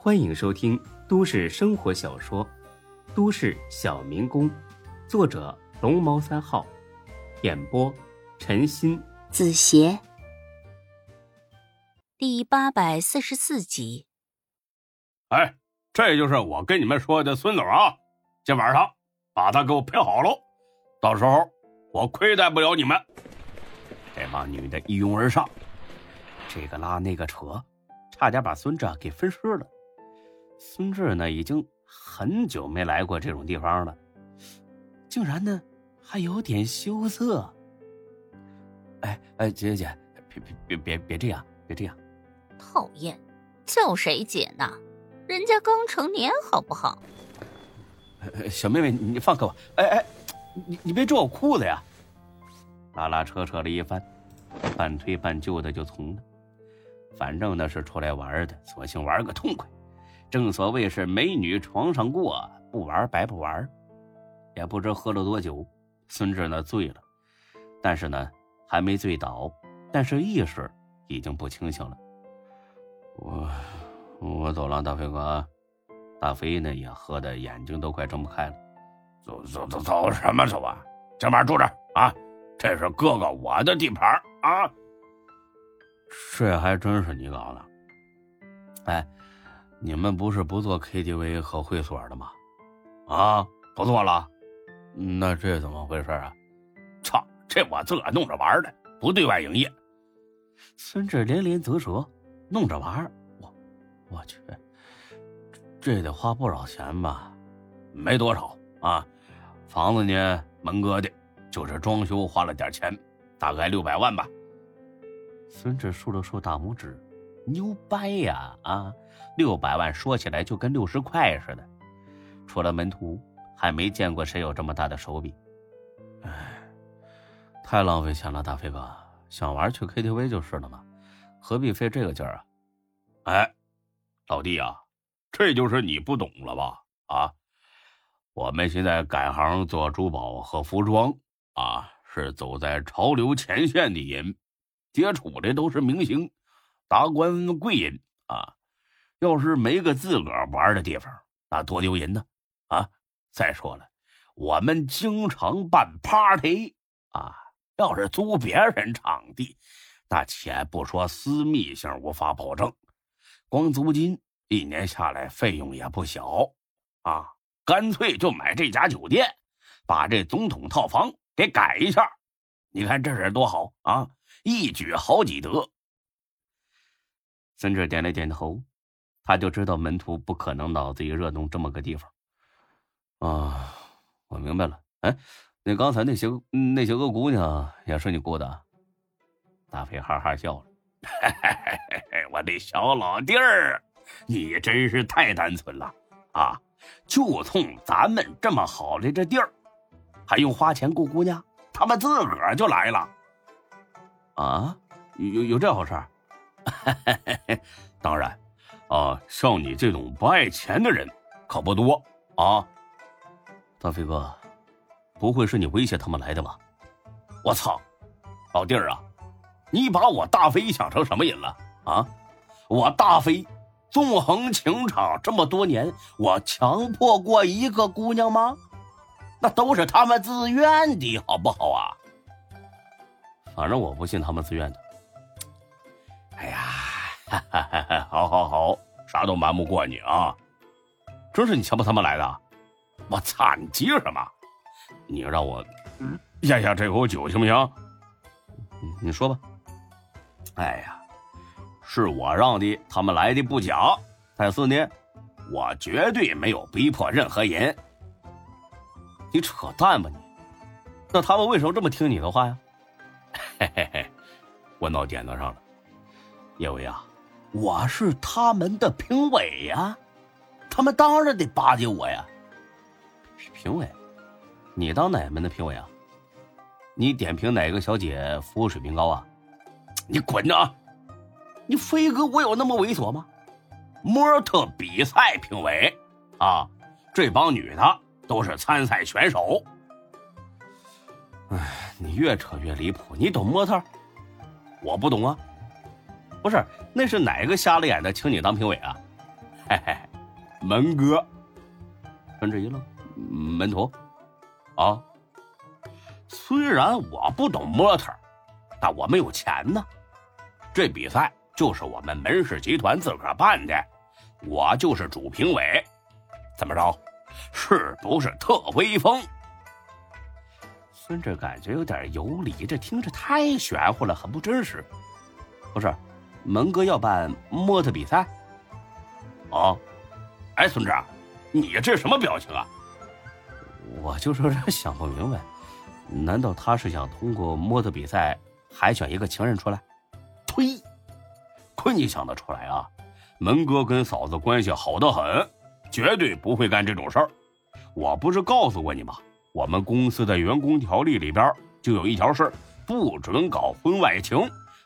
欢迎收听都市生活小说《都市小民工》，作者龙猫三号，演播陈鑫、子邪，第八百四十四集。哎，这就是我跟你们说的孙总啊！今晚上把他给我陪好喽，到时候我亏待不了你们。这帮女的一拥而上，这个拉那个扯，差点把孙子给分尸了。孙志呢，已经很久没来过这种地方了，竟然呢还有点羞涩。哎哎，姐姐姐，别别别别别这样，别这样！讨厌，叫谁姐呢？人家刚成年，好不好？小妹妹，你放开我！哎哎，你你别拽我裤子呀！拉拉扯扯了一番，半推半就的就从了。反正那是出来玩的，索性玩个痛快。正所谓是美女床上过，不玩白不玩。也不知喝了多久，孙志呢醉了，但是呢还没醉倒，但是意识已经不清醒了。我我走了，大飞哥。大飞呢也喝的眼睛都快睁不开了。走走走走什么走啊？今晚住这啊？这是哥哥我的地盘啊！这还真是你搞的。哎。你们不是不做 KTV 和会所的吗？啊，不做了？那这怎么回事啊？操，这我自个弄着玩的，不对外营业。孙志连连啧舌，弄着玩我我去，这得花不少钱吧？没多少啊，房子呢，门哥的，就是装修花了点钱，大概六百万吧。孙志竖了竖大拇指。牛掰呀！啊，六百万说起来就跟六十块似的。除了门徒，还没见过谁有这么大的手笔。哎，太浪费钱了，大飞哥，想玩去 KTV 就是了嘛，何必费这个劲儿啊？哎，老弟啊，这就是你不懂了吧？啊，我们现在改行做珠宝和服装，啊，是走在潮流前线的人，接触的都是明星。达官贵人啊，要是没个自个儿玩的地方，那多丢人呢！啊，再说了，我们经常办 party 啊，要是租别人场地，那且不说私密性无法保证，光租金一年下来费用也不小啊！干脆就买这家酒店，把这总统套房给改一下，你看这事多好啊！一举好几得。孙志点了点头，他就知道门徒不可能脑子一热弄这么个地方。啊，我明白了。哎，那刚才那些那些个姑娘也是你雇的？大飞哈哈笑了。我的小老弟儿，你真是太单纯了啊！就冲咱们这么好的这地儿，还用花钱雇姑娘？他们自个儿就来了。啊，有有这好事？当然，啊，像你这种不爱钱的人可不多啊。大飞哥，不会是你威胁他们来的吧？我操，老弟儿啊，你把我大飞想成什么人了啊？我大飞纵横情场这么多年，我强迫过一个姑娘吗？那都是他们自愿的，好不好啊？反正我不信他们自愿的。哎呀，哈哈哈哈好，好，好，啥都瞒不过你啊！真是你强迫他们来的？我操，你急什么？你让我咽下这口酒行不行？你说吧。哎呀，是我让的，他们来的不假。但是呢，我绝对没有逼迫任何人。你扯淡吧你？那他们为什么这么听你的话呀？嘿嘿嘿，问到点子上了。叶伟啊，我是他们的评委呀，他们当然得巴结我呀。评委，你当哪门的评委啊？你点评哪个小姐服务水平高啊？你滚着啊！你飞哥，我有那么猥琐吗？模特比赛评委啊，这帮女的都是参赛选手。哎，你越扯越离谱。你懂模特？我不懂啊。不是，那是哪个瞎了眼的请你当评委啊？嘿嘿，门哥。孙志一愣，门徒，啊，虽然我不懂模特，但我们有钱呢。这比赛就是我们门氏集团自个儿办的，我就是主评委，怎么着，是不是特威风？孙志感觉有点有理，这听着太玄乎了，很不真实。不是，门哥要办模特比赛？哦，哎，孙志，你这什么表情啊？我就是有点想不明白，难道他是想通过模特比赛海选一个情人出来？呸！亏你想得出来啊！门哥跟嫂子关系好得很，绝对不会干这种事儿。我不是告诉过你吗？我们公司的员工条例里边就有一条是不准搞婚外情，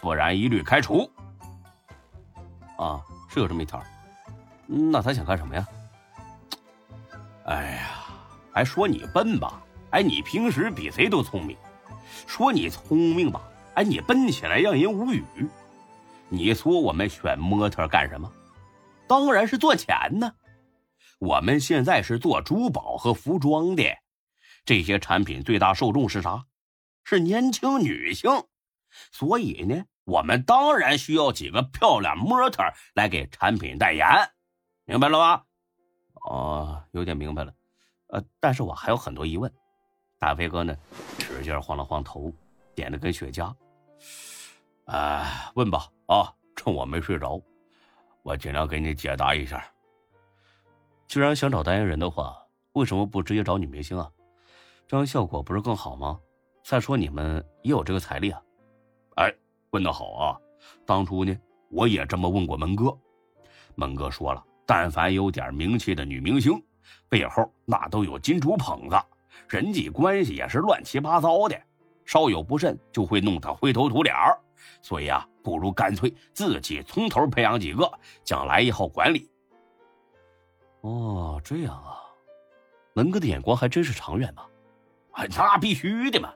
不然一律开除。啊，是有这么一条。那他想干什么呀？哎呀，还说你笨吧？哎，你平时比谁都聪明。说你聪明吧？哎，你笨起来让人无语。你说我们选模特干什么？当然是做钱呢。我们现在是做珠宝和服装的。这些产品最大受众是啥？是年轻女性，所以呢，我们当然需要几个漂亮模特来给产品代言，明白了吧？哦，有点明白了，呃，但是我还有很多疑问。大飞哥呢，使劲晃了晃头，点了根雪茄。哎，问吧，啊，趁我没睡着，我尽量给你解答一下。既然想找代言人的话，为什么不直接找女明星啊？这样效果不是更好吗？再说你们也有这个财力啊！哎，问的好啊！当初呢，我也这么问过门哥，门哥说了，但凡有点名气的女明星，背后那都有金主捧着，人际关系也是乱七八糟的，稍有不慎就会弄得灰头土脸所以啊，不如干脆自己从头培养几个，将来以后管理。哦，这样啊，门哥的眼光还真是长远嘛！那必须的嘛，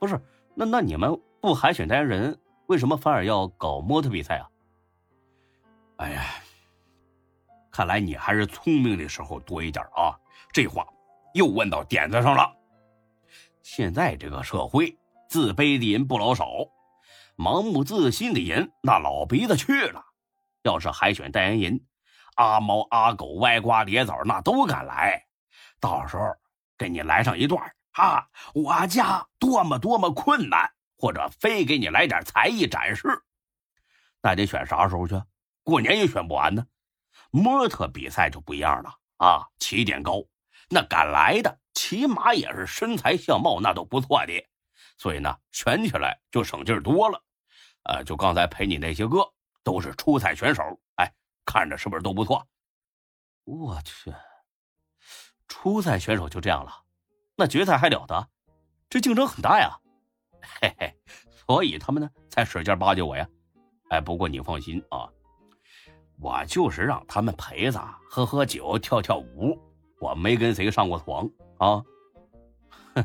不是？那那你们不海选代言人，为什么反而要搞模特比赛啊？哎呀，看来你还是聪明的时候多一点啊！这话又问到点子上了。现在这个社会，自卑的人不老少，盲目自信的人那老鼻子去了。要是海选代言人，阿猫阿狗、歪瓜裂枣那都敢来，到时候给你来上一段。啊，我家多么多么困难，或者非给你来点才艺展示，那得选啥时候去？过年也选不完呢。模特比赛就不一样了啊，起点高，那敢来的起码也是身材相貌那都不错的，所以呢，选起来就省劲多了。呃，就刚才陪你那些个都是初赛选手，哎，看着是不是都不错？我去，初赛选手就这样了。那决赛还了得，这竞争很大呀，嘿嘿，所以他们呢才使劲巴结我呀。哎，不过你放心啊，我就是让他们陪着喝喝酒、跳跳舞，我没跟谁上过床啊。哼，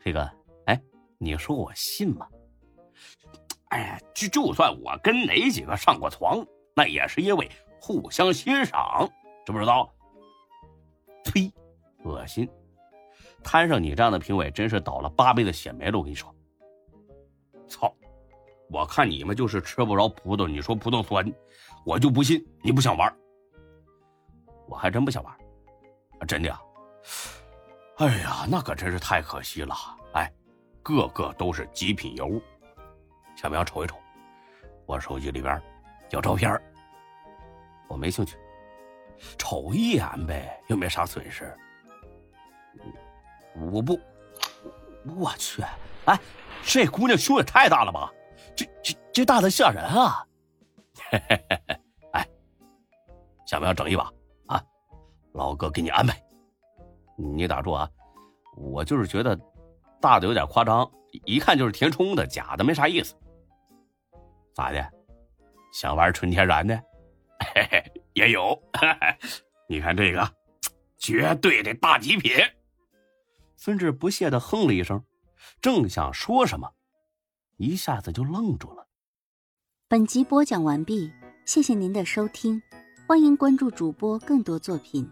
飞哥，哎，你说我信吗？哎，就就算我跟哪几个上过床，那也是因为互相欣赏，知不知道？呸，恶心。摊上你这样的评委，真是倒了八辈子血霉了。我跟你说，操！我看你们就是吃不着葡萄，你说葡萄酸，我就不信你不想玩。我还真不想玩，真的。哎呀，那可真是太可惜了。哎，个个都是极品油，想不想瞅一瞅？我手机里边有照片。我没兴趣，瞅一眼呗，又没啥损失。我不，我去！哎，这姑娘胸也太大了吧？这这这大的吓人啊！哎，想不想整一把啊？老哥给你安排。你打住啊！我就是觉得大的有点夸张，一看就是填充的，假的没啥意思。咋的？想玩纯天然的？嘿嘿，也有。你看这个，绝对的大极品。孙志不屑的哼了一声，正想说什么，一下子就愣住了。本集播讲完毕，谢谢您的收听。欢迎关注主播更多作品。